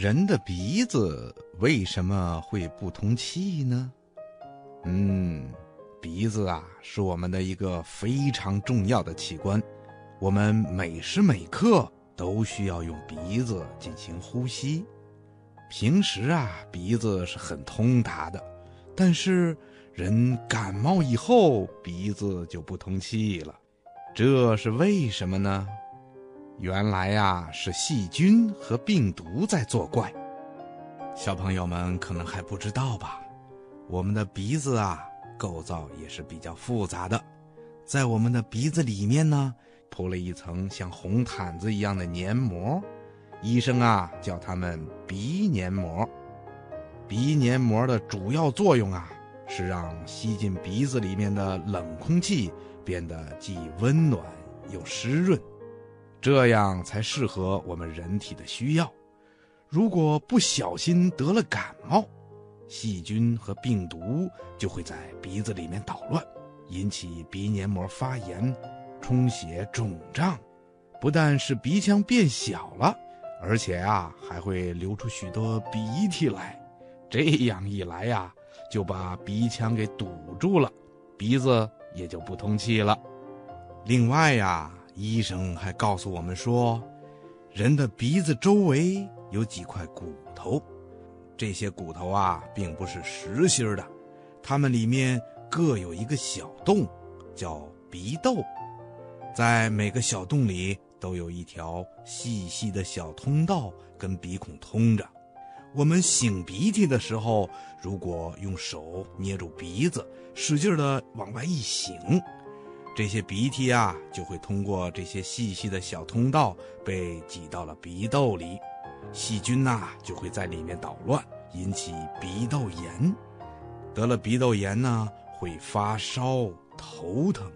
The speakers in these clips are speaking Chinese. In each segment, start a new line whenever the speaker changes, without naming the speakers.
人的鼻子为什么会不通气呢？嗯，鼻子啊是我们的一个非常重要的器官，我们每时每刻都需要用鼻子进行呼吸。平时啊，鼻子是很通达的，但是人感冒以后，鼻子就不通气了，这是为什么呢？原来呀，是细菌和病毒在作怪。小朋友们可能还不知道吧？我们的鼻子啊，构造也是比较复杂的。在我们的鼻子里面呢，铺了一层像红毯子一样的黏膜，医生啊叫它们鼻黏膜。鼻黏膜的主要作用啊，是让吸进鼻子里面的冷空气变得既温暖又湿润。这样才适合我们人体的需要。如果不小心得了感冒，细菌和病毒就会在鼻子里面捣乱，引起鼻黏膜发炎、充血、肿胀。不但是鼻腔变小了，而且啊还会流出许多鼻涕来。这样一来呀，就把鼻腔给堵住了，鼻子也就不通气了。另外呀。医生还告诉我们说，人的鼻子周围有几块骨头，这些骨头啊，并不是实心的，它们里面各有一个小洞，叫鼻窦，在每个小洞里都有一条细细的小通道跟鼻孔通着。我们擤鼻涕的时候，如果用手捏住鼻子，使劲的往外一擤。这些鼻涕啊，就会通过这些细细的小通道被挤到了鼻窦里，细菌呐就会在里面捣乱，引起鼻窦炎。得了鼻窦炎呢，会发烧、头疼，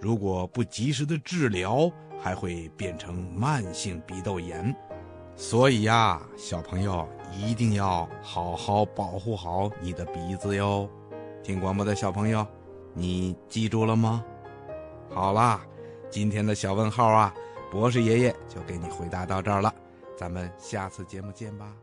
如果不及时的治疗，还会变成慢性鼻窦炎。所以呀，小朋友一定要好好保护好你的鼻子哟。听广播的小朋友，你记住了吗？好啦，今天的小问号啊，博士爷爷就给你回答到这儿了，咱们下次节目见吧。